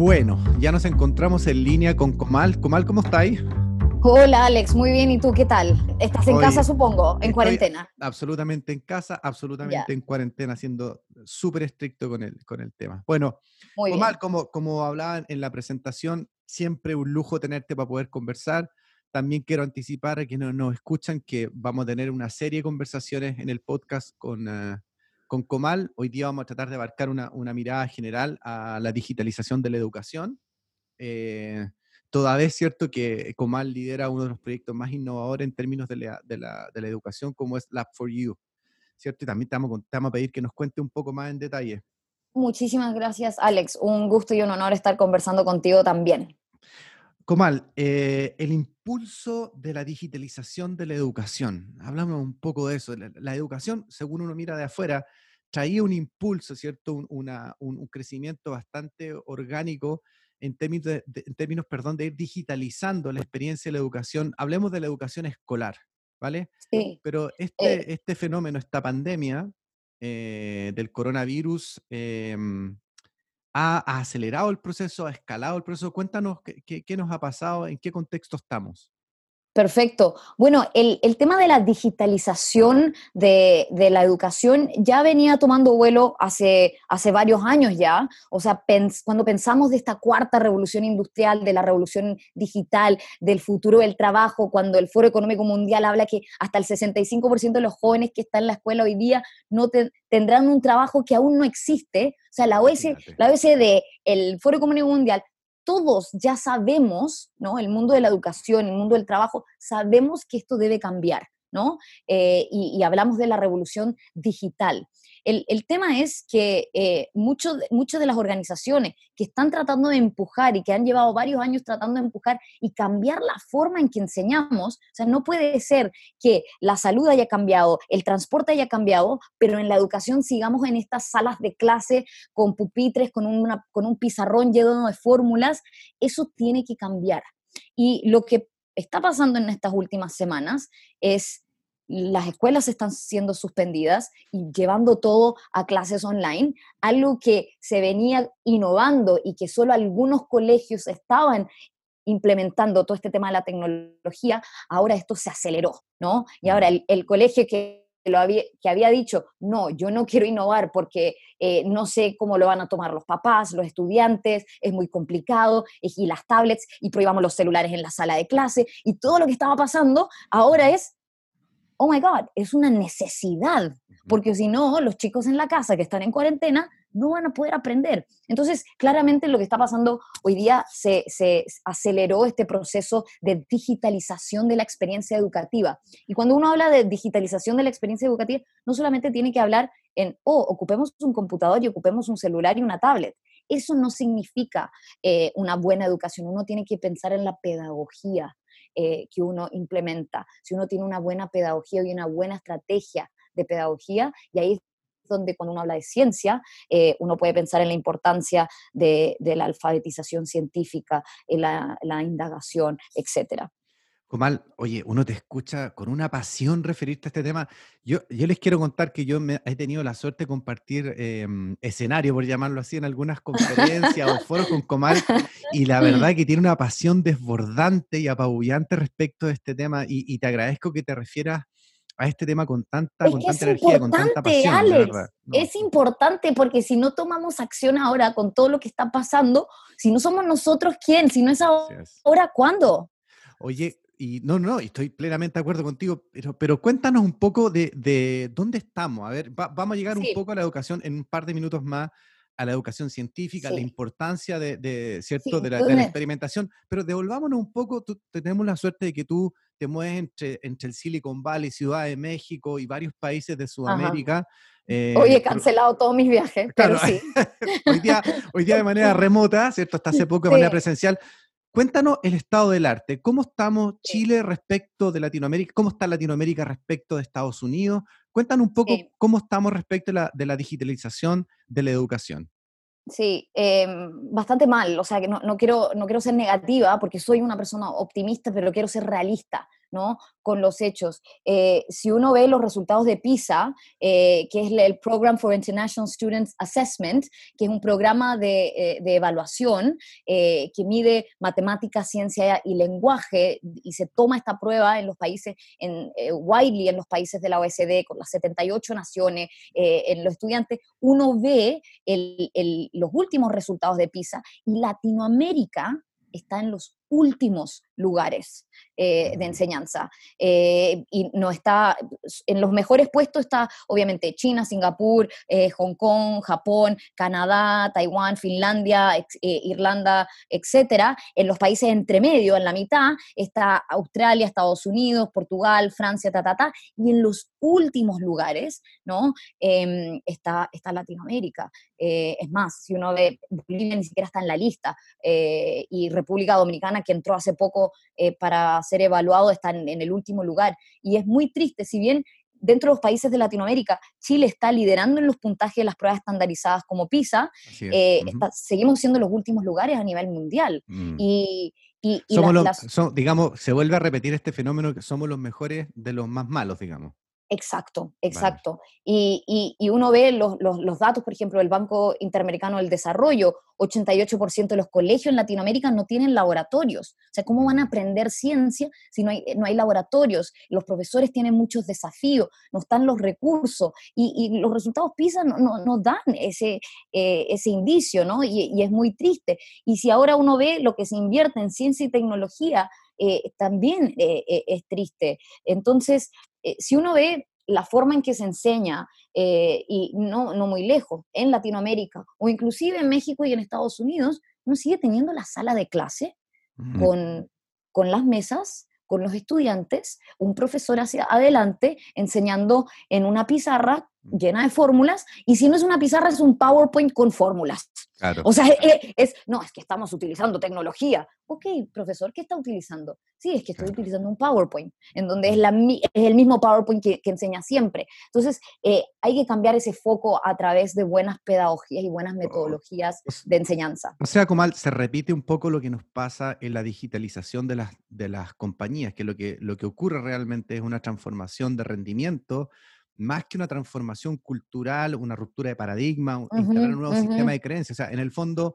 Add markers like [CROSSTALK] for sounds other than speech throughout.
Bueno, ya nos encontramos en línea con Comal. Comal, ¿cómo estáis? Hola Alex, muy bien. ¿Y tú qué tal? ¿Estás en casa, supongo, en cuarentena? Absolutamente en casa, absolutamente en cuarentena, siendo súper estricto con el, con el tema. Bueno, Comal, como, como hablaban en la presentación, siempre un lujo tenerte para poder conversar. También quiero anticipar a quienes nos escuchan que vamos a tener una serie de conversaciones en el podcast con, eh, con Comal. Hoy día vamos a tratar de abarcar una, mirada general a la digitalización de la educación. Eh, todavía es cierto que Comal lidera uno de los proyectos más innovadores en términos de la, educación, como es Lab for You. ¿Cierto? Y también te vamos, a pedir que nos cuente un poco más en detalle. Muchísimas gracias, Alex. Un gusto y un honor estar conversando contigo también. Comal, eh, el impulso de la digitalización de la educación. Hablamos un poco de eso. La, educación, según uno mira de afuera, traía un impulso, ¿cierto? Un, crecimiento bastante orgánico en términos, de, en términos perdón, de ir digitalizando la experiencia de la educación. Hablemos de la educación escolar, ¿vale? Sí. Pero este, eh este fenómeno, esta pandemia eh, del coronavirus, em, ha, acelerado el proceso, ha escalado el proceso. Cuéntanos qué, nos ha pasado, en qué contexto estamos. Perfecto. Bueno, el, tema de la digitalización de, la educación ya venía tomando vuelo hace, hace varios años ya. O sea, cuando pensamos de esta cuarta revolución industrial, de la revolución digital, del futuro del trabajo, cuando el Foro Económico Mundial habla que hasta el 65% de los jóvenes que están en la escuela hoy día no tendrán un trabajo que aún no existe. O sea, la OS, la OSD, el Foro Económico Mundial, todos ya sabemos, ¿no? El mundo de la educación, el mundo del trabajo, sabemos que esto debe cambiar, ¿no? Eh, y, hablamos de la revolución digital. El, tema es que eh, muchas de las organizaciones que están tratando de empujar y que han llevado varios años tratando de empujar y cambiar la forma en que enseñamos, o sea, no puede ser que la salud haya cambiado, el transporte haya cambiado, pero en la educación sigamos en estas salas de clase con pupitres, con, con un pizarrón lleno de fórmulas, eso tiene que cambiar. Y lo que está pasando en estas últimas semanas es las escuelas están siendo suspendidas y llevando todo a clases online, algo que se venía innovando y que solo algunos colegios estaban implementando todo este tema de la tecnología, ahora esto se aceleró, ¿no? Y ahora el, colegio que, lo había, que había dicho, no, yo no quiero innovar porque eh, no sé cómo lo van a tomar los papás, los estudiantes, es muy complicado, y las tablets, y prohibamos los celulares en la sala de clase, y todo lo que estaba pasando ahora es, oh my God, es una necesidad, porque si no, los chicos en la casa que están en cuarentena no van a poder aprender. Entonces, claramente lo que está pasando hoy día se, aceleró este proceso de digitalización de la experiencia educativa. Y cuando uno habla de digitalización de la experiencia educativa, no solamente tiene que hablar en, oh, ocupemos un computador y ocupemos un celular y una tablet. Eso no significa eh, una buena educación. Uno tiene que pensar en la pedagogía, eh, que uno implementa, si uno tiene una buena pedagogía y una buena estrategia de pedagogía, y ahí es donde cuando uno habla de ciencia, eh, uno puede pensar en la importancia de, la alfabetización científica, en la, la indagación, etcétera. Comal, oye, uno te escucha con una pasión referirte a este tema. Yo, yo les quiero contar que yo he tenido la suerte de compartir em, escenario, por llamarlo así, en algunas conferencias o foros con Comal, [LAUGHS] y la verdad que tiene una pasión desbordante y apabullante respecto de este tema, y, te agradezco que te refieras a este tema con tanta, con tanta energía, con tanta pasión. Alex, Es importante porque si no tomamos acción ahora con todo lo que está pasando, si no somos nosotros, ¿quién? Si no es ahora, ¿cuándo? Oye, y no, no, estoy plenamente de acuerdo contigo, pero, pero cuéntanos un poco de, dónde estamos. A ver, vamos a llegar un poco a la educación en un par de minutos más, a la educación científica, la importancia de, ¿cierto? de, la, experimentación, pero devolvámonos un poco, tenemos la suerte de que tú te mueves entre, entre el Silicon Valley, Ciudad de México y varios países de Sudamérica. Eh, hoy he cancelado todos mis viajes, claro, pero [LAUGHS] sí. hoy, día, hoy día de manera [LAUGHS] remota, ¿cierto? Hasta hace poco de manera presencial, Cuéntanos el estado del arte. ¿Cómo estamos Chile respecto de Latinoamérica? ¿Cómo está Latinoamérica respecto de Estados Unidos? Cuéntanos un poco cómo estamos respecto de la, digitalización de la educación. Sí, em, bastante mal. O sea, que no, quiero, no quiero ser negativa porque soy una persona optimista, pero quiero ser realista. Con los hechos. Eh, si uno ve los resultados de PISA, eh, que es el Program for International Students Assessment, que es un programa de, eh, evaluación que mide matemática, ciencia y lenguaje, y se toma esta prueba en los países, en widely en los países de la OECD, con las 78 naciones, en los estudiantes, uno ve los últimos resultados de PISA y Latinoamérica está en los últimos lugares eh, de enseñanza. Eh, y no está, en los mejores puestos está obviamente China, Singapur, eh, Hong Kong, Japón, Canadá, Taiwán, Finlandia, Irlanda, etc. En los países entre medio, en la mitad, está Australia, Estados Unidos, Portugal, Francia, ta, ta, ta. Y en los últimos lugares, ¿no? Em, está, está Latinoamérica. es más, si uno ve, Bolivia ni siquiera está en la lista, y República Dominicana, que entró hace poco para ser evaluado está en, el último lugar. Y es muy triste, si bien dentro de los países de Latinoamérica, Chile está liderando en los puntajes de las pruebas estandarizadas como PISA, eh, seguimos siendo los últimos lugares a nivel mundial. Mm. Y, digamos, se vuelve a repetir este fenómeno que somos los mejores de los más malos, digamos. Exacto, exacto. Y, uno ve los, datos, por ejemplo, del Banco Interamericano del Desarrollo, 88% de los colegios en Latinoamérica no tienen laboratorios. O sea, ¿cómo van a aprender ciencia si no hay, no hay laboratorios? Los profesores tienen muchos desafíos, no están los recursos y, los resultados PISA no, dan ese, eh, ese indicio, ¿no? Y, es muy triste. Y si ahora uno ve lo que se invierte en ciencia y tecnología, eh, también eh, es triste. Entonces, eh, si uno ve la forma en que se enseña, eh, y no, no muy lejos, en Latinoamérica o inclusive en México y en Estados Unidos, uno sigue teniendo la sala de clase con, con las mesas, con los estudiantes, un profesor hacia adelante enseñando en una pizarra llena de fórmulas, y si no es una pizarra, es un PowerPoint con fórmulas. O sea, [LAUGHS] es, no, es que estamos utilizando tecnología. Ok, profesor, ¿qué está utilizando? Sí, es que estoy utilizando un PowerPoint, en donde es, la, es el mismo PowerPoint que, enseña siempre. Entonces, eh, hay que cambiar ese foco a través de buenas pedagogías y buenas metodologías de enseñanza. O sea, Comal, se repite un poco lo que nos pasa en la digitalización de las, de las compañías, que lo, que lo que ocurre realmente es una transformación de rendimiento más que una transformación cultural, una ruptura de paradigma, instalar un nuevo sistema de creencias. O sea, en el fondo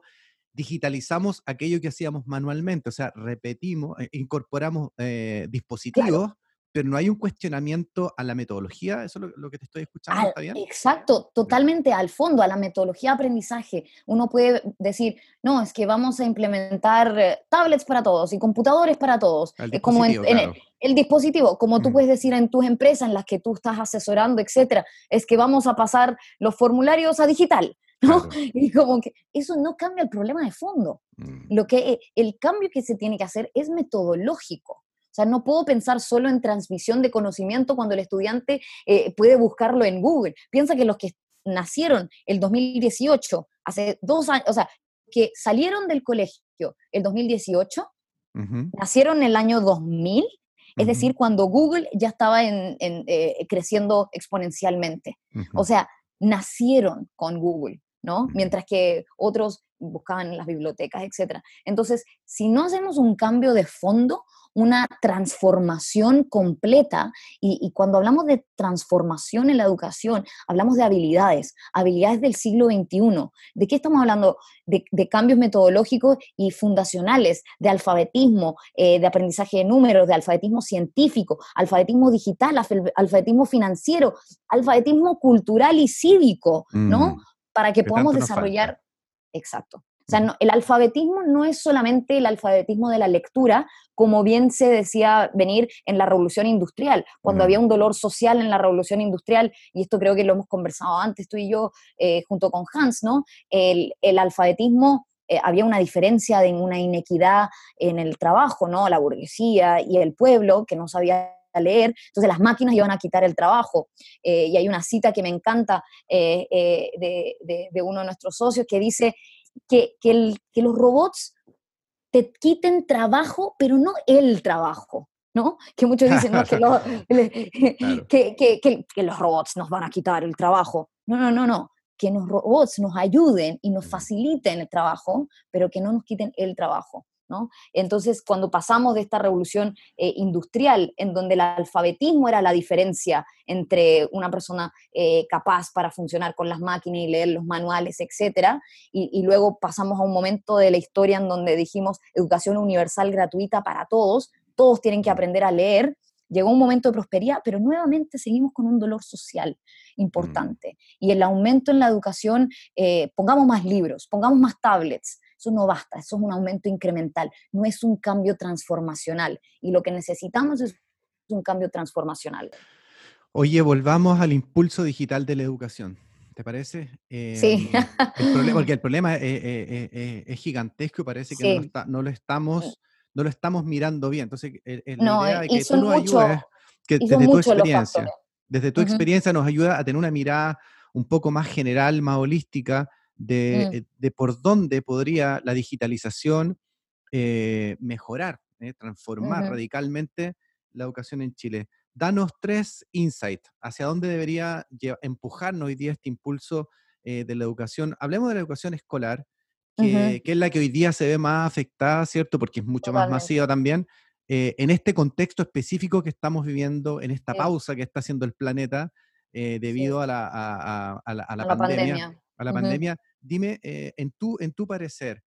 digitalizamos aquello que hacíamos manualmente, o sea, repetimos, eh, incorporamos eh, dispositivos pero no hay un cuestionamiento a la metodología, eso es lo, que te estoy escuchando, ¿está bien? Exacto, totalmente al fondo, a la metodología de aprendizaje. Uno puede decir, no, es que vamos a implementar eh, tablets para todos y computadores para todos. El como en, el, dispositivo, como tú mm. puedes decir en tus empresas en las que tú estás asesorando, etcétera, es que vamos a pasar los formularios a digital. [LAUGHS] ¿no? Y como que eso no cambia el problema de fondo. Mm. Lo que el cambio que se tiene que hacer es metodológico. O sea, no puedo pensar solo en transmisión de conocimiento cuando el estudiante eh, puede buscarlo en Google. Piensa que los que nacieron el 2018, hace dos años, o sea, que salieron del colegio el 2018, nacieron en el año 2000, es decir, cuando Google ya estaba en, eh, creciendo exponencialmente. O sea, nacieron con Google, ¿no? Mientras que otros buscaban en las bibliotecas, etc. Entonces, si no hacemos un cambio de fondo, una transformación completa. Y, cuando hablamos de transformación en la educación, hablamos de habilidades, habilidades del siglo XXI. ¿De qué estamos hablando? De, cambios metodológicos y fundacionales, de alfabetismo, eh, de aprendizaje de números, de alfabetismo científico, alfabetismo digital, alfabetismo financiero, alfabetismo cultural y cívico, ¿no? Mm. Para que podamos desarrollar... Exacto. O sea, el alfabetismo no es solamente el alfabetismo de la lectura, como bien se decía venir en la revolución industrial, cuando había un dolor social en la revolución industrial, y esto creo que lo hemos conversado antes tú y yo eh, junto con Hans, ¿no? El, alfabetismo eh, había una diferencia de una inequidad en el trabajo, ¿no? La burguesía y el pueblo que no sabía leer, entonces las máquinas iban a quitar el trabajo. Eh, y hay una cita que me encanta de, de, uno de nuestros socios que dice, que, que, los robots te quiten trabajo, pero no el trabajo. ¿no? Que muchos dicen que, los robots nos van a quitar el trabajo. No, no, no, no. Que los robots nos ayuden y nos faciliten el trabajo, pero que no nos quiten el trabajo. ¿No? Entonces, cuando pasamos de esta revolución eh, industrial, en donde el alfabetismo era la diferencia entre una persona eh, capaz para funcionar con las máquinas y leer los manuales, etc., y, y, luego pasamos a un momento de la historia en donde dijimos educación universal gratuita para todos, todos tienen que aprender a leer, llegó un momento de prosperidad, pero nuevamente seguimos con un dolor social importante. Mm. Y el aumento en la educación, eh, pongamos más libros, pongamos más tablets, eso no basta, eso es un aumento incremental, no es un cambio transformacional. Y lo que necesitamos es un cambio transformacional. Oye, volvamos al impulso digital de la educación. ¿Te parece? sí. Em, porque el problema es, gigantesco y parece que no, lo estamos, no lo estamos mirando bien. Entonces, la idea de que tú nos ayudes, que desde tu experiencia, desde tu experiencia nos ayuda a tener una mirada un poco más general, más holística, Mm. Eh, de, por dónde podría la digitalización eh, mejorar, eh, transformar radicalmente la educación en Chile. Danos tres insights hacia dónde debería empujarnos hoy día este impulso de la educación. Hablemos de la educación escolar, que, es la que hoy día se ve más afectada, ¿cierto? Porque es mucho más masiva también. en este contexto específico que estamos viviendo, en esta pausa que está haciendo el planeta debido a la, la, pandemia a la pandemia. Dime, eh, en, tu, en tu parecer,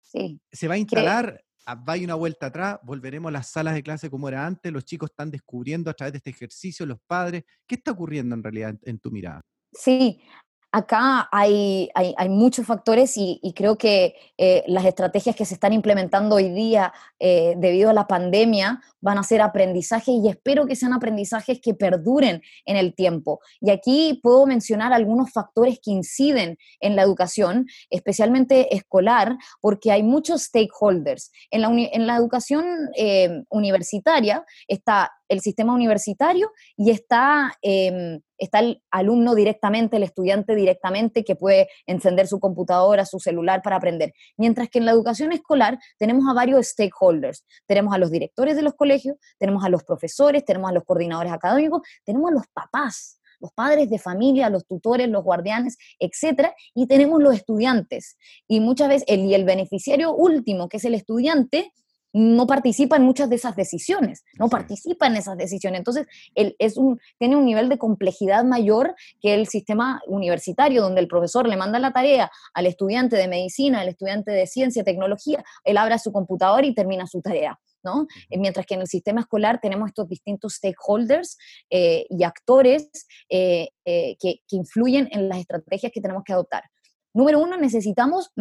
sí. ¿se va a instalar? Ah, ¿Va a una vuelta atrás? ¿Volveremos a las salas de clase como era antes? ¿Los chicos están descubriendo a través de este ejercicio, los padres? ¿Qué está ocurriendo en realidad en tu mirada? Sí, Acá hay, hay, muchos factores y, creo que eh, las estrategias que se están implementando hoy día eh, debido a la pandemia van a ser aprendizajes y espero que sean aprendizajes que perduren en el tiempo. Y aquí puedo mencionar algunos factores que inciden en la educación, especialmente escolar, porque hay muchos stakeholders. En la, en la educación eh, universitaria está el sistema universitario y está, em, está el alumno directamente, el estudiante directamente que puede encender su computadora, su celular para aprender. Mientras que en la educación escolar tenemos a varios stakeholders. Tenemos a los directores de los colegios, tenemos a los profesores, tenemos a los coordinadores académicos, tenemos a los papás los padres de familia, los tutores, los guardianes, etcétera, y tenemos los estudiantes. Y muchas veces el, y el beneficiario último, que es el estudiante, no participa en muchas de esas decisiones, no participa en esas decisiones. Entonces, él es un, tiene un nivel de complejidad mayor que el sistema universitario, donde el profesor le manda la tarea al estudiante de medicina, al estudiante de ciencia, tecnología, él abre su computador y termina su tarea. ¿no? Mientras que en el sistema escolar tenemos estos distintos stakeholders eh, y actores eh, eh, que, que influyen en las estrategias que tenemos que adoptar. Número uno, necesitamos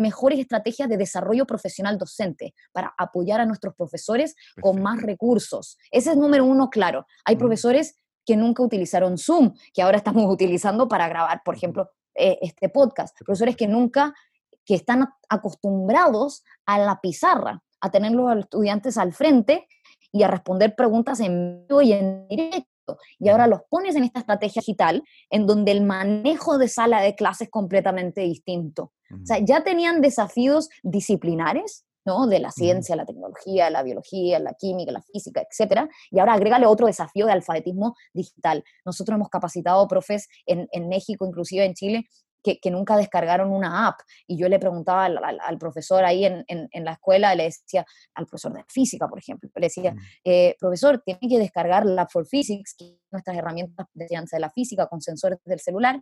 mejores estrategias de desarrollo profesional docente para apoyar a nuestros profesores con más recursos. Ese es número uno, claro. Hay profesores que nunca utilizaron Zoom, que ahora estamos [LAUGHS] utilizando para grabar, por ejemplo, eh, este podcast. Profesores que nunca, que están acostumbrados a la pizarra, a tener los estudiantes al frente y a responder preguntas en vivo y en directo y ahora los pones en esta estrategia digital en donde el manejo de sala de clase es completamente distinto. O sea, ya tenían desafíos disciplinares, ¿no? De la ciencia, la tecnología, la biología, la química, la física, etcétera. Y ahora agrégale otro desafío de alfabetismo digital. Nosotros hemos capacitado profes en, en México, inclusive en Chile, que, nunca descargaron una app. Y yo le preguntaba al, profesor ahí en, la escuela, le decía, al profesor de física, por ejemplo, le decía, mm. eh, profesor, tiene que descargar la For Physics, que nuestras herramientas de ciencia de la física con sensores del celular,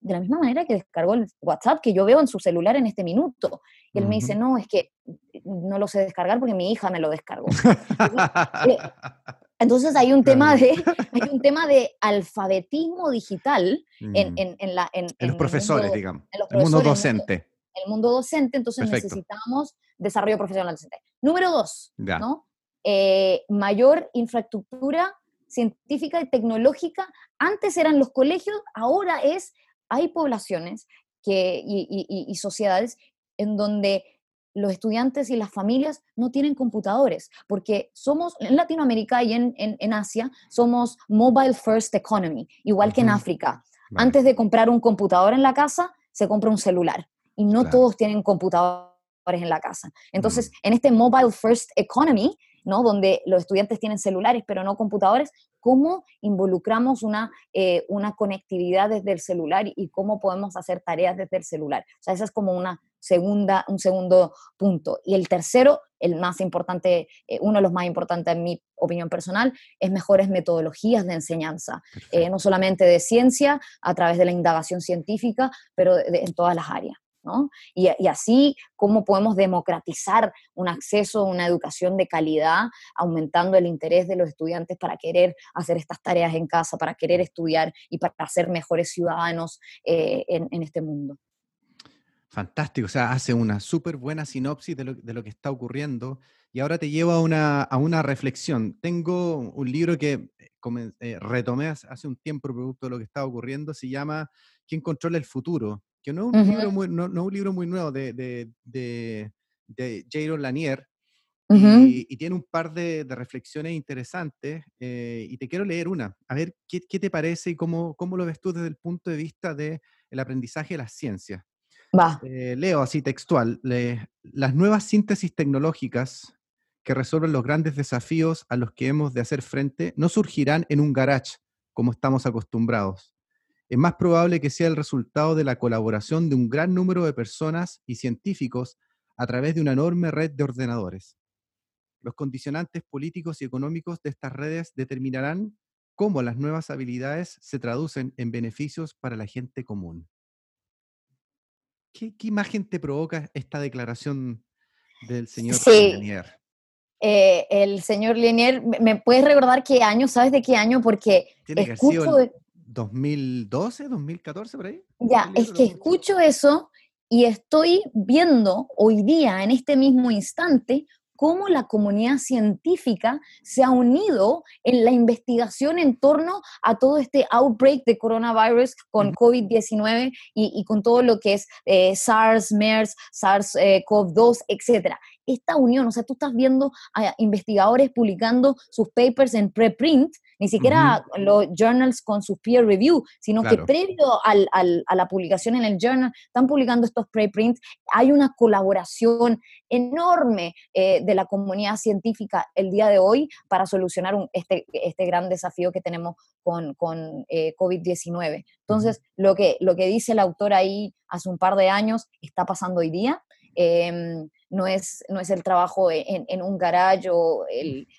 de la misma manera que descargó el WhatsApp que yo veo en su celular en este minuto. Y él me dice, no, es que no lo sé descargar porque mi hija me lo descargó. [LAUGHS] Entonces hay un tema de, [LAUGHS] hay un tema de alfabetismo digital en, mm. en, en, la, en, los profesores, digamos. En el mundo docente. En el mundo docente, entonces necesitamos desarrollo profesional docente. Número dos, ¿no? Eh, mayor infraestructura científica y tecnológica. Antes eran los colegios, ahora es, hay poblaciones que, y, y, y sociedades en donde los estudiantes y las familias no tienen computadores, porque somos, en Latinoamérica y en, en, Asia, somos mobile first economy, igual que en África. Antes de comprar un computador en la casa, se compra un celular. Y no todos tienen computadores en la casa. Entonces, en este mobile first economy, ¿no? Donde los estudiantes tienen celulares pero no computadores, ¿cómo involucramos una, eh, una conectividad desde el celular y cómo podemos hacer tareas desde el celular? O sea, esa es como una segunda, un segundo punto. Y el tercero, el más importante, eh, uno de los más importantes en mi opinión personal, es mejores metodologías de enseñanza, eh, no solamente de ciencia, a través de la indagación científica, pero en todas las áreas. Y, así, ¿cómo podemos democratizar un acceso a una educación de calidad, aumentando el interés de los estudiantes para querer hacer estas tareas en casa, para querer estudiar y para ser mejores ciudadanos eh, en este mundo? Fantástico, o sea, hace una súper buena sinopsis de lo, que está ocurriendo y ahora te llevo a una, a una reflexión. Tengo un libro que eh, eh, retomé hace un tiempo producto de lo que está ocurriendo, se llama ¿Quién controla el futuro? Que no es un, libro, muy, no, un libro muy nuevo de, de, de, Jaron Lanier, y, tiene un par de, reflexiones interesantes eh, y te quiero leer una. A ver, ¿qué, qué te parece y cómo, cómo, lo ves tú desde el punto de vista del aprendizaje de las ciencias? Eh, leo así textual. las nuevas síntesis tecnológicas que resuelven los grandes desafíos a los que hemos de hacer frente no surgirán en un garage, como estamos acostumbrados. Es más probable que sea el resultado de la colaboración de un gran número de personas y científicos a través de una enorme red de ordenadores. Los condicionantes políticos y económicos de estas redes determinarán cómo las nuevas habilidades se traducen en beneficios para la gente común. ¿Qué, imagen te provoca esta declaración del señor sí. Eh, el señor Lenier, ¿me puedes recordar qué año? ¿Sabes de qué año? Porque Tiene escucho... Que 2012, 2014, por ahí. Ya, es que escucho eso y estoy viendo hoy día, en este mismo instante, cómo la comunidad científica se ha unido en la investigación en torno a todo este outbreak de coronavirus con COVID-19 y, con todo lo que es eh, SARS, MERS, SARS-CoV-2, eh, etcétera. Esta unión, o sea, tú estás viendo a investigadores publicando sus papers en preprint ni siquiera los journals con su peer review, sino que previo al, a la publicación en el journal, están publicando estos preprints, hay una colaboración enorme eh, de la comunidad científica el día de hoy para solucionar este, este gran desafío que tenemos con, con eh, COVID-19. Entonces, lo, que, lo que dice el autor ahí hace un par de años está pasando hoy día. Em, no es, no es el trabajo e, en, un garage o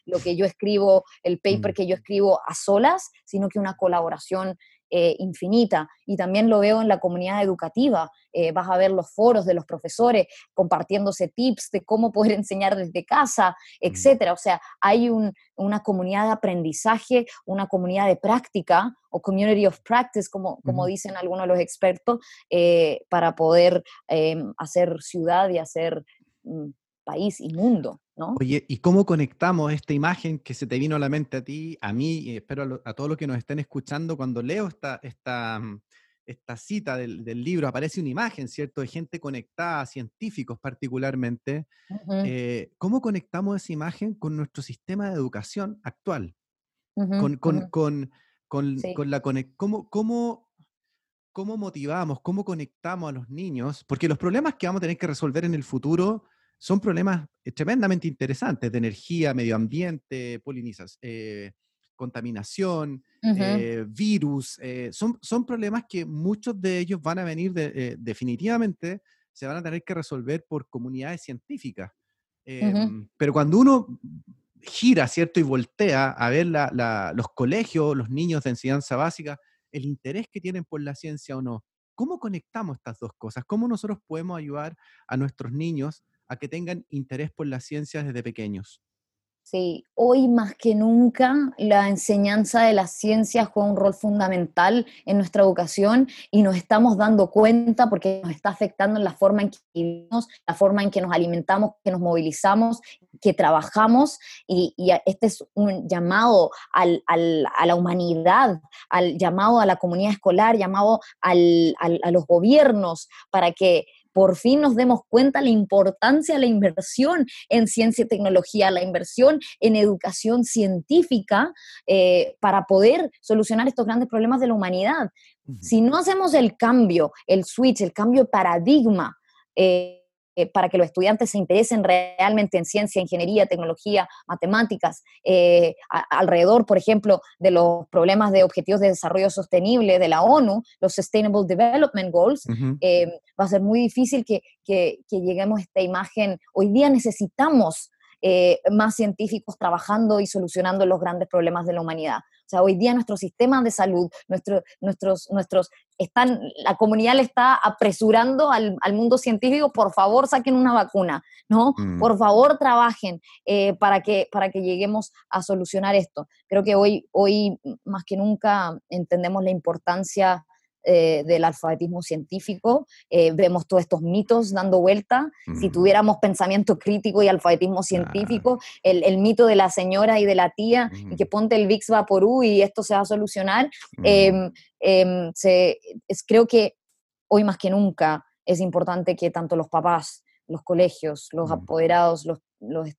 lo que yo escribo, el paper mm. que yo escribo a solas, sino que una colaboración eh, infinita. Y también lo veo en la comunidad educativa. Eh, vas a ver los foros de los profesores compartiéndose tips de cómo poder [LAUGHS] enseñar desde casa, mm. etcétera. O sea, hay una comunidad de aprendizaje, una comunidad de práctica o community of practice, como, como dicen algunos de los expertos, eh, para poder em, hacer ciudad y hacer país y mundo, ¿no? Oye, ¿y cómo conectamos esta imagen que se te vino a la mente a ti, a mí, y espero a, todos los que nos estén escuchando, cuando leo esta, esta, mm, esta cita del, libro, aparece una imagen, ¿cierto? De gente conectada, científicos particularmente. Eh, ¿Cómo conectamos esa imagen con nuestro sistema de educación actual? con, con, con, con, la ¿cómo, cómo, ¿Cómo motivamos, cómo conectamos a los niños? Porque los problemas que vamos a tener que resolver en el futuro son problemas eh, tremendamente interesantes de energía, medio ambiente, polinizas, eh, contaminación, eh, virus. son, son problemas que muchos de ellos van a venir definitivamente, se van a tener que resolver por comunidades científicas. Em, pero cuando uno gira, ¿cierto? Y voltea a ver los colegios, los niños de enseñanza básica, el interés que tienen por la ciencia o no. ¿Cómo conectamos estas dos cosas? ¿Cómo nosotros podemos ayudar a nuestros niños a que tengan interés por la ciencia desde pequeños. Sí, hoy más que nunca la enseñanza de las ciencias juega un rol fundamental en nuestra educación y nos estamos dando cuenta porque nos está afectando en la forma en que vivimos, la forma en que nos alimentamos, que nos movilizamos, que trabajamos y, este es un llamado a la humanidad, al llamado a la comunidad escolar, llamado a los gobiernos para que por fin nos demos cuenta la importancia de la inversión en ciencia y tecnología, la inversión en educación científica eh, para poder solucionar estos grandes problemas de la humanidad. Si no hacemos el cambio, el switch, el cambio de paradigma, eh, eh, para que los estudiantes se interesen realmente en ciencia, ingeniería, tecnología, matemáticas, eh, alrededor, por ejemplo, de los problemas de objetivos de desarrollo sostenible de la ONU, los Sustainable Development Goals, va a ser muy difícil que, que, que lleguemos a esta imagen. Hoy día necesitamos eh, más científicos trabajando y solucionando los grandes problemas de la humanidad. O sea, hoy día nuestro sistema de salud, nuestro, nuestros, nuestros, están, la comunidad le está apresurando al, al mundo científico, por favor saquen una vacuna, ¿no? Mm. Por favor trabajen eh, para, que, para que lleguemos a solucionar esto. Creo que hoy, hoy más que nunca entendemos la importancia eh, del alfabetismo científico, eh, vemos todos estos mitos dando vuelta. Si tuviéramos pensamiento crítico y alfabetismo científico, el, mito de la señora y de la tía, y que ponte el VIX Vaporú y esto se va a solucionar, em, em, es, creo que hoy más que nunca es importante que tanto los papás, los colegios, los apoderados, los los,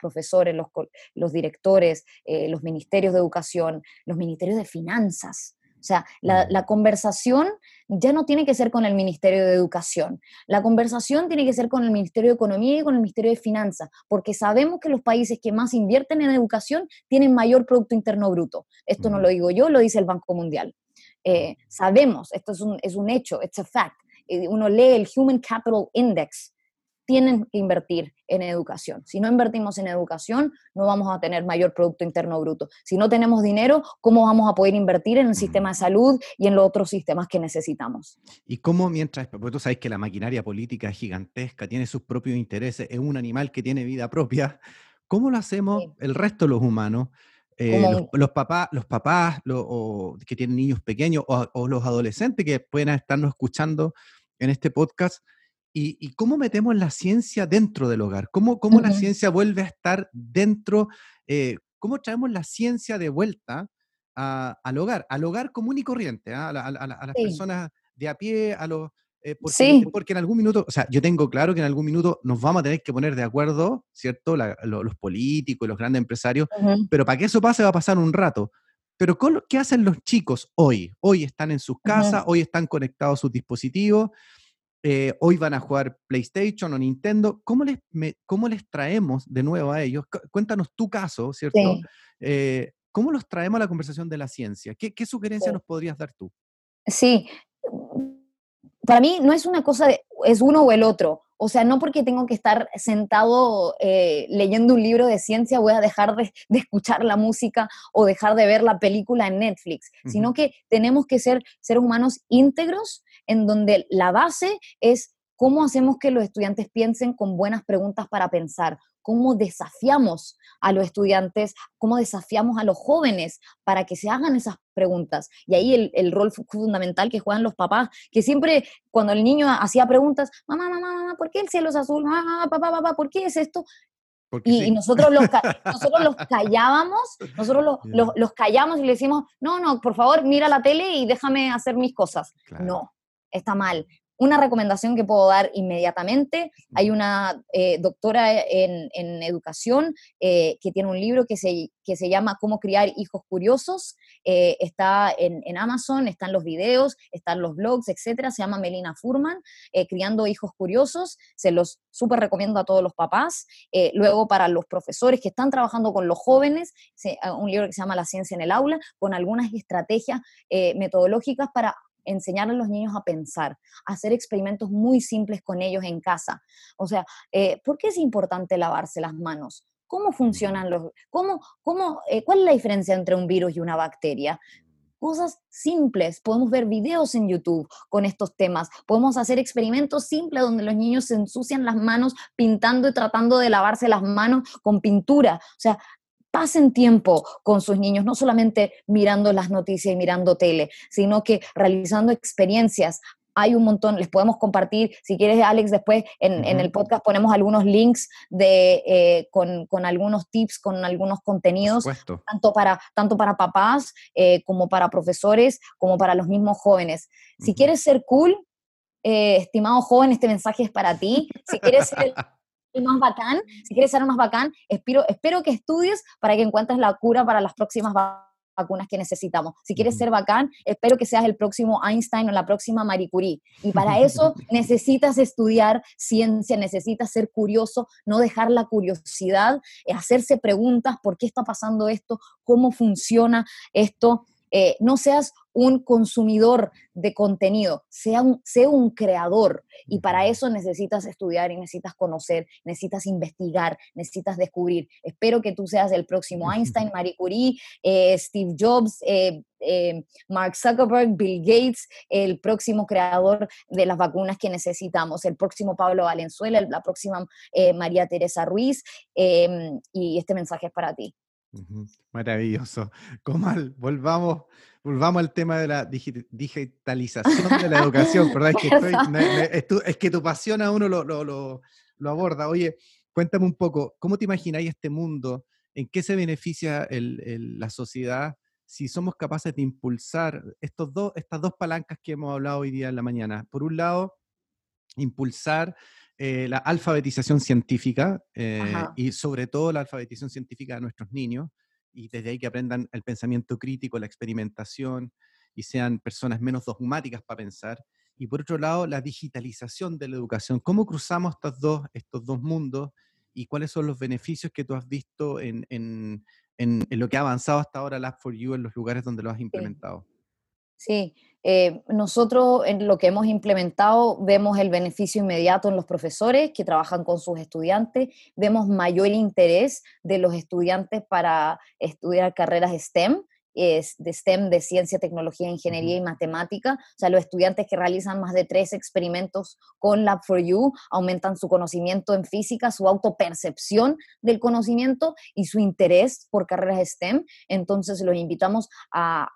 profesores, los, los directores, eh, los ministerios de educación, los ministerios de finanzas, o sea, la, conversación ya no tiene que ser con el Ministerio de Educación, la conversación tiene que ser con el Ministerio de Economía y con el Ministerio de Finanzas, porque sabemos que los países que más invierten en educación tienen mayor Producto Interno Bruto. Esto no lo digo yo, lo dice el Banco Mundial. Eh, sabemos, esto es un, es un hecho, it's a fact. Eh, uno lee el Human Capital Index tienen que invertir en educación. Si no invertimos en educación, no vamos a tener mayor Producto Interno Bruto. Si no tenemos dinero, ¿cómo vamos a poder invertir en el sistema de salud y en los otros sistemas que necesitamos? ¿Y cómo mientras, porque tú sabes que la maquinaria política es gigantesca, tiene sus propios intereses, es un animal que tiene vida propia, ¿cómo lo hacemos el resto de los humanos? Eh, los, papás, los papás que tienen niños pequeños o, o los adolescentes que pueden estarnos escuchando en este podcast, ¿Y, cómo metemos la ciencia dentro del hogar? ¿Cómo, cómo la ciencia vuelve a estar dentro? Eh, ¿Cómo traemos la ciencia de vuelta al hogar? Al hogar común y corriente, ¿ah? a, las personas de a pie, a los... Eh, porque, porque, en algún minuto, o sea, yo tengo claro que en algún minuto nos vamos a tener que poner de acuerdo, ¿cierto? los políticos, los grandes empresarios, pero para que eso pase va a pasar un rato. Pero ¿qué hacen los chicos hoy? Hoy están en sus casas, hoy están conectados a sus dispositivos, eh, hoy van a jugar PlayStation o Nintendo. ¿Cómo les, ¿Cómo les traemos de nuevo a ellos? Cuéntanos tu caso, ¿cierto? Eh, ¿Cómo los traemos a la conversación de la ciencia? ¿Qué, qué sugerencia nos podrías dar tú? Sí, para mí no es una cosa, de, es uno o el otro. O sea, no porque tengo que estar sentado eh, leyendo un libro de ciencia voy a dejar de, escuchar la música o dejar de ver la película en Netflix, sino que tenemos que ser seres humanos íntegros en donde la base es cómo hacemos que los estudiantes piensen con buenas preguntas para pensar, cómo desafiamos a los estudiantes, cómo desafiamos a los jóvenes para que se hagan esas preguntas. Y ahí el, rol fundamental que juegan los papás, que siempre cuando el niño hacía preguntas, mamá, mamá, mamá, ¿por qué el cielo es azul? Mamá, papá, papá, ¿por qué es esto? Y, nosotros, los, [LAUGHS] nosotros los callábamos, nosotros los, los, callamos y le decimos, no, no, por favor, mira la tele y déjame hacer mis cosas. No, está mal. Una recomendación que puedo dar inmediatamente, hay una eh, doctora en, educación eh, que tiene un libro que se, que se llama Cómo criar hijos curiosos, eh, está en, en, Amazon, están los videos, están los blogs, etcétera, se llama Melina Furman, Criando hijos curiosos, se los súper recomiendo a todos los papás. luego para los profesores que están trabajando con los jóvenes, un libro que se llama La ciencia en el aula, con algunas estrategias metodológicas para enseñar a los niños a pensar, hacer experimentos muy simples con ellos en casa. O sea, eh, ¿por qué es importante lavarse las manos? ¿Cómo funcionan los... Cómo, cómo, eh, ¿Cuál es la diferencia entre un virus y una bacteria? Cosas simples, podemos ver videos en YouTube con estos temas, podemos hacer experimentos simples donde los niños se ensucian las manos pintando y tratando de lavarse las manos con pintura. O sea, pasen tiempo con sus niños, no solamente mirando las noticias y mirando tele, sino que realizando experiencias. Hay un montón, les podemos compartir, si quieres Alex, después en, el podcast ponemos algunos links de, eh, con, algunos tips, con algunos contenidos, tanto para, tanto para papás eh, como para profesores, como para los mismos jóvenes. Si quieres ser cool, eh, estimado joven, este mensaje es para ti. Si quieres ser [LAUGHS] más bacán, si quieres ser más bacán, espero, espero que estudies para que encuentres la cura para las próximas vacunas que necesitamos. Si quieres ser bacán, espero que seas el próximo Einstein o la próxima Marie Curie. Y para [LAUGHS] eso necesitas estudiar ciencia, necesitas ser curioso, no dejar la curiosidad, eh, hacerse preguntas, ¿por qué está pasando esto? ¿Cómo funciona esto? Eh, no seas un consumidor de contenido, sea un, un creador. Y para eso necesitas estudiar y necesitas conocer, necesitas investigar, necesitas descubrir. Espero que tú seas el próximo Einstein, Marie Curie, eh, Steve Jobs, eh, Mark Zuckerberg, Bill Gates, el próximo creador de las vacunas que necesitamos, el próximo Pablo Valenzuela, la próxima María Teresa Ruiz. y este mensaje es para ti. Maravilloso. [LAUGHS] Comal, volvamos, volvamos al tema de la digitalización de la educación, [LAUGHS] ¿verdad? Es que, tu pasión a uno lo, aborda. Oye, cuéntame un poco, ¿cómo te imagináis este mundo? ¿En qué se beneficia la sociedad si somos capaces de impulsar estos dos, estas dos palancas que hemos hablado hoy día en la mañana? Por un lado, impulsar eh, la alfabetización científica eh, y sobre todo la alfabetización científica de nuestros niños y desde ahí que aprendan el pensamiento crítico, la experimentación y sean personas menos dogmáticas para pensar. Y por otro lado, la digitalización de la educación. ¿Cómo cruzamos estos dos, estos dos mundos y cuáles son los beneficios que tú has visto en, en, en, lo que ha avanzado hasta ahora Lab4U en los lugares donde lo has implementado? Sí, eh, nosotros en lo que hemos implementado vemos el beneficio inmediato en los profesores que trabajan con sus estudiantes, vemos mayor interés de los estudiantes para estudiar carreras STEM, es de STEM, de ciencia, tecnología, ingeniería y matemática. O sea, los estudiantes que realizan más de tres experimentos con Lab4U aumentan su conocimiento en física, su autopercepción del conocimiento y su interés por carreras STEM. Entonces, los invitamos a,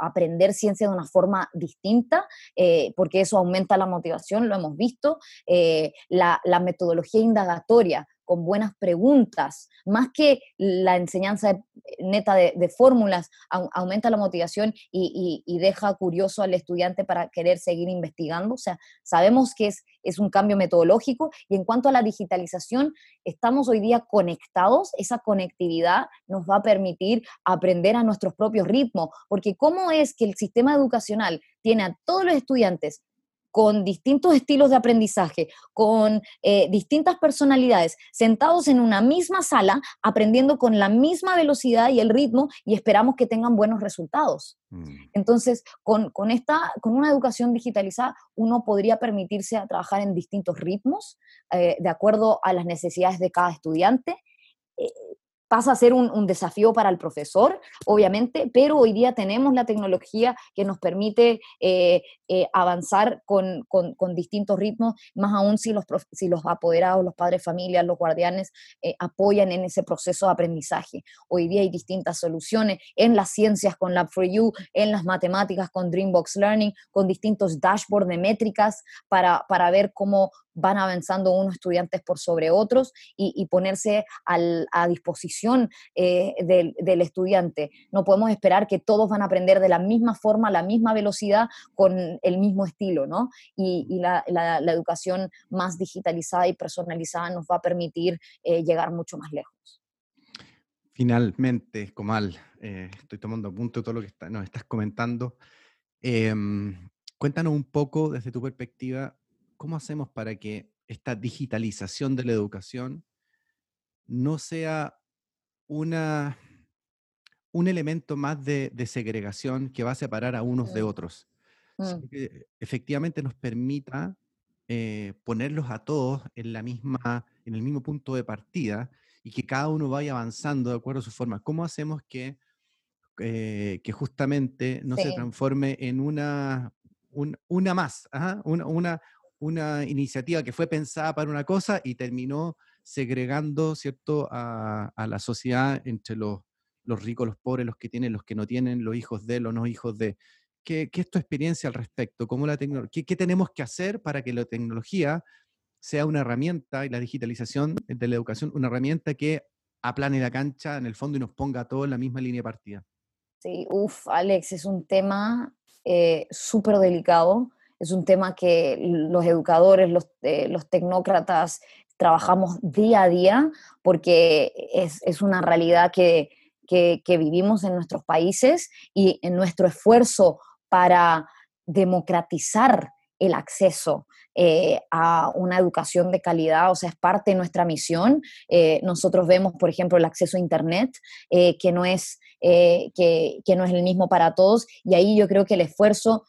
aprender ciencia de una forma distinta, eh, porque eso aumenta la motivación, lo hemos visto. Eh, la, la metodología indagatoria con buenas preguntas, más que la enseñanza neta de, fórmulas, aumenta la motivación y, deja curioso al estudiante para querer seguir investigando. O sea, sabemos que es, es un cambio metodológico y en cuanto a la digitalización, estamos hoy día conectados, esa conectividad nos va a permitir aprender a nuestros propios ritmos, porque ¿cómo es que el sistema educacional tiene a todos los estudiantes con distintos estilos de aprendizaje, con eh, distintas personalidades, sentados en una misma sala, aprendiendo con la misma velocidad y el ritmo y esperamos que tengan buenos resultados. Mm. Entonces, con, esta, con una educación digitalizada, uno podría permitirse a trabajar en distintos ritmos, eh, de acuerdo a las necesidades de cada estudiante. Eh, pasa a ser un, desafío para el profesor, obviamente, pero hoy día tenemos la tecnología que nos permite eh, eh, avanzar con, distintos ritmos, más aún si los, si los apoderados, los padres familias, los guardianes eh, apoyan en ese proceso de aprendizaje. Hoy día hay distintas soluciones en las ciencias con Lab4U, en las matemáticas con Dreambox Learning, con distintos dashboards de métricas para, para ver cómo, van avanzando unos estudiantes por sobre otros y, ponerse a disposición eh, del, estudiante. No podemos esperar que todos van a aprender de la misma forma, a la misma velocidad, con el mismo estilo, ¿no? Y, la, educación más digitalizada y personalizada nos va a permitir eh, llegar mucho más lejos. Finalmente, Comal, eh, estoy tomando punto de todo lo que nos estás comentando. Em, cuéntanos un poco desde tu perspectiva ¿cómo hacemos para que esta digitalización de la educación no sea una, un elemento más de, segregación que va a separar a unos de mm. otros? Mm. que efectivamente nos permita eh, ponerlos a todos en, la misma, en el mismo punto de partida y que cada uno vaya avanzando de acuerdo a su forma. ¿Cómo hacemos que, eh, que justamente no se transforme en una, una más, una, una iniciativa que fue pensada para una cosa y terminó segregando, ¿cierto?, a, la sociedad entre los, los, ricos, los pobres, los que tienen, los que no tienen, los hijos de, los no hijos de. ¿Qué, qué es tu experiencia al respecto? ¿Cómo la ¿Qué, ¿Qué tenemos que hacer para que la tecnología sea una herramienta y la digitalización de la educación una herramienta que aplane la cancha en el fondo y nos ponga a todos en la misma línea de partida? Sí, uff, Alex, es un tema eh, súper delicado es un tema que los educadores, los, eh, los tecnócratas trabajamos día a día porque es, es una realidad que, que, vivimos en nuestros países y en nuestro esfuerzo para democratizar el acceso eh, a una educación de calidad, o sea, es parte de nuestra misión. Eh, nosotros vemos, por ejemplo, el acceso a Internet, que, no es, que, no es el mismo para todos, y ahí yo creo que el esfuerzo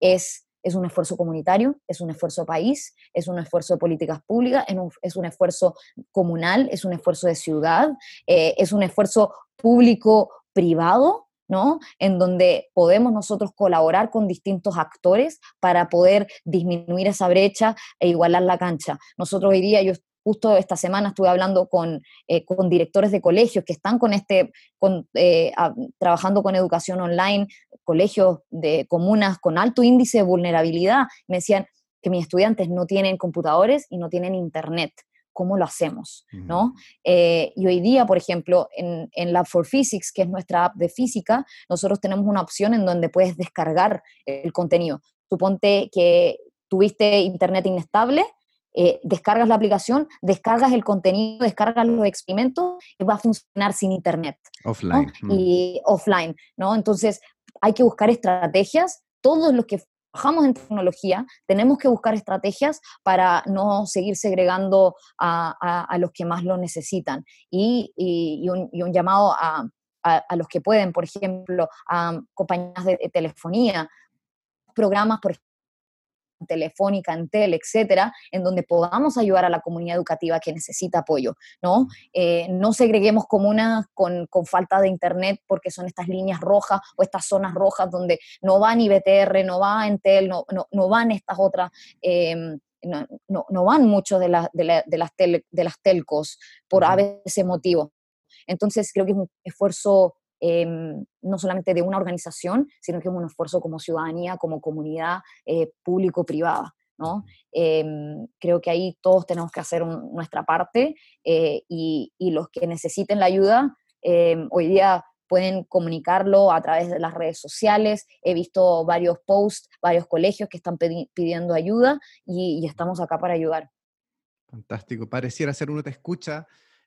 es es un esfuerzo comunitario, es un esfuerzo país, es un esfuerzo de políticas públicas, es un, esfuerzo comunal, es un esfuerzo de ciudad, eh, es un esfuerzo público-privado, ¿no? En donde podemos nosotros colaborar con distintos actores para poder disminuir esa brecha e igualar la cancha. Nosotros hoy día, yo Justo esta semana estuve hablando con, eh, con directores de colegios que están con este, con, eh, trabajando con educación online, colegios de comunas con alto índice de vulnerabilidad. Me decían que mis estudiantes no tienen computadores y no tienen internet. ¿Cómo lo hacemos? ¿no? Eh, y hoy día, por ejemplo, en, en Lab for Physics, que es nuestra app de física, nosotros tenemos una opción en donde puedes descargar el contenido. Suponte que tuviste internet inestable, eh, descargas la aplicación, descargas el contenido, descargas los experimentos y va a funcionar sin internet. Offline. Mm. Y offline, ¿no? Entonces hay que buscar estrategias, todos los que trabajamos en tecnología, tenemos que buscar estrategias para no seguir segregando a, los que más lo necesitan. Y, un, llamado a, los que pueden, por ejemplo, a compañías de telefonía, programas, por ejemplo, Telefónica, Entel, etcétera, en donde podamos ayudar a la comunidad educativa que necesita apoyo, ¿no? Eh, no segreguemos comunas con, con, falta de internet porque son estas líneas rojas o estas zonas rojas donde no va ni BTR, no va Entel, no, no, no van estas otras... Em, no, no, no, van muchos de, de, de, las de las telcos por a veces motivo. Entonces creo que es un esfuerzo Em, no solamente de una organización, sino que es un esfuerzo como ciudadanía, como comunidad eh, público-privada. ¿no? Em, creo que ahí todos tenemos que hacer nuestra parte eh, y, los que necesiten la ayuda, em, hoy día pueden comunicarlo a través de las redes sociales. He visto varios posts, varios colegios que están pidiendo ayuda y, y, estamos acá para ayudar. Fantástico. Pareciera ser uno te escucha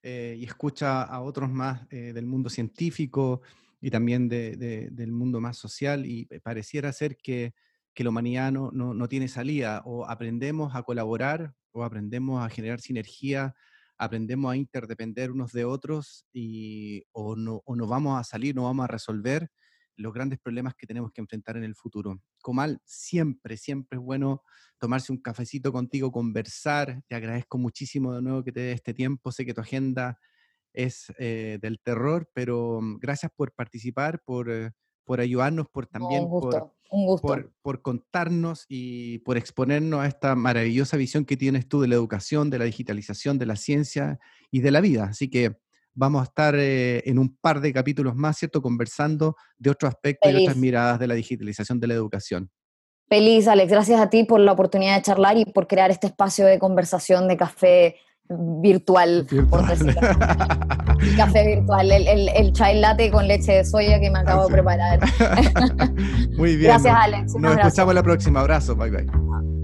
eh, y escucha a otros más eh, del mundo científico y también del mundo más social y pareciera ser que, que la humanidad no, no, tiene salida. O aprendemos a colaborar o aprendemos a generar sinergia, aprendemos a interdepender unos de otros y o no, o no vamos a salir, no vamos a resolver los grandes problemas que tenemos que enfrentar en el futuro. Comal, siempre, siempre es bueno tomarse un cafecito contigo, conversar. Te agradezco muchísimo de nuevo que te dé este tiempo. Sé que tu agenda es eh, del terror, pero mm, gracias por participar, por, eh, por ayudarnos, por también por, Por, por, contarnos y por exponernos a esta maravillosa visión que tienes tú de la educación, de la digitalización, de la ciencia y de la vida. Así que vamos a estar eh, en un par de capítulos más, ¿cierto? Conversando de otros aspectos y otras miradas de la digitalización de la educación. Feliz, Alex. Gracias a ti por la oportunidad de charlar y por crear este espacio de conversación de café virtual, [LAUGHS] por decirlo. el [LAUGHS] café virtual, el, el, chai latte con leche de soya que me acabo de preparar. [LAUGHS] Muy bien. Gracias, Alex. Nos escuchamos la próxima. Abrazo. Bye, bye.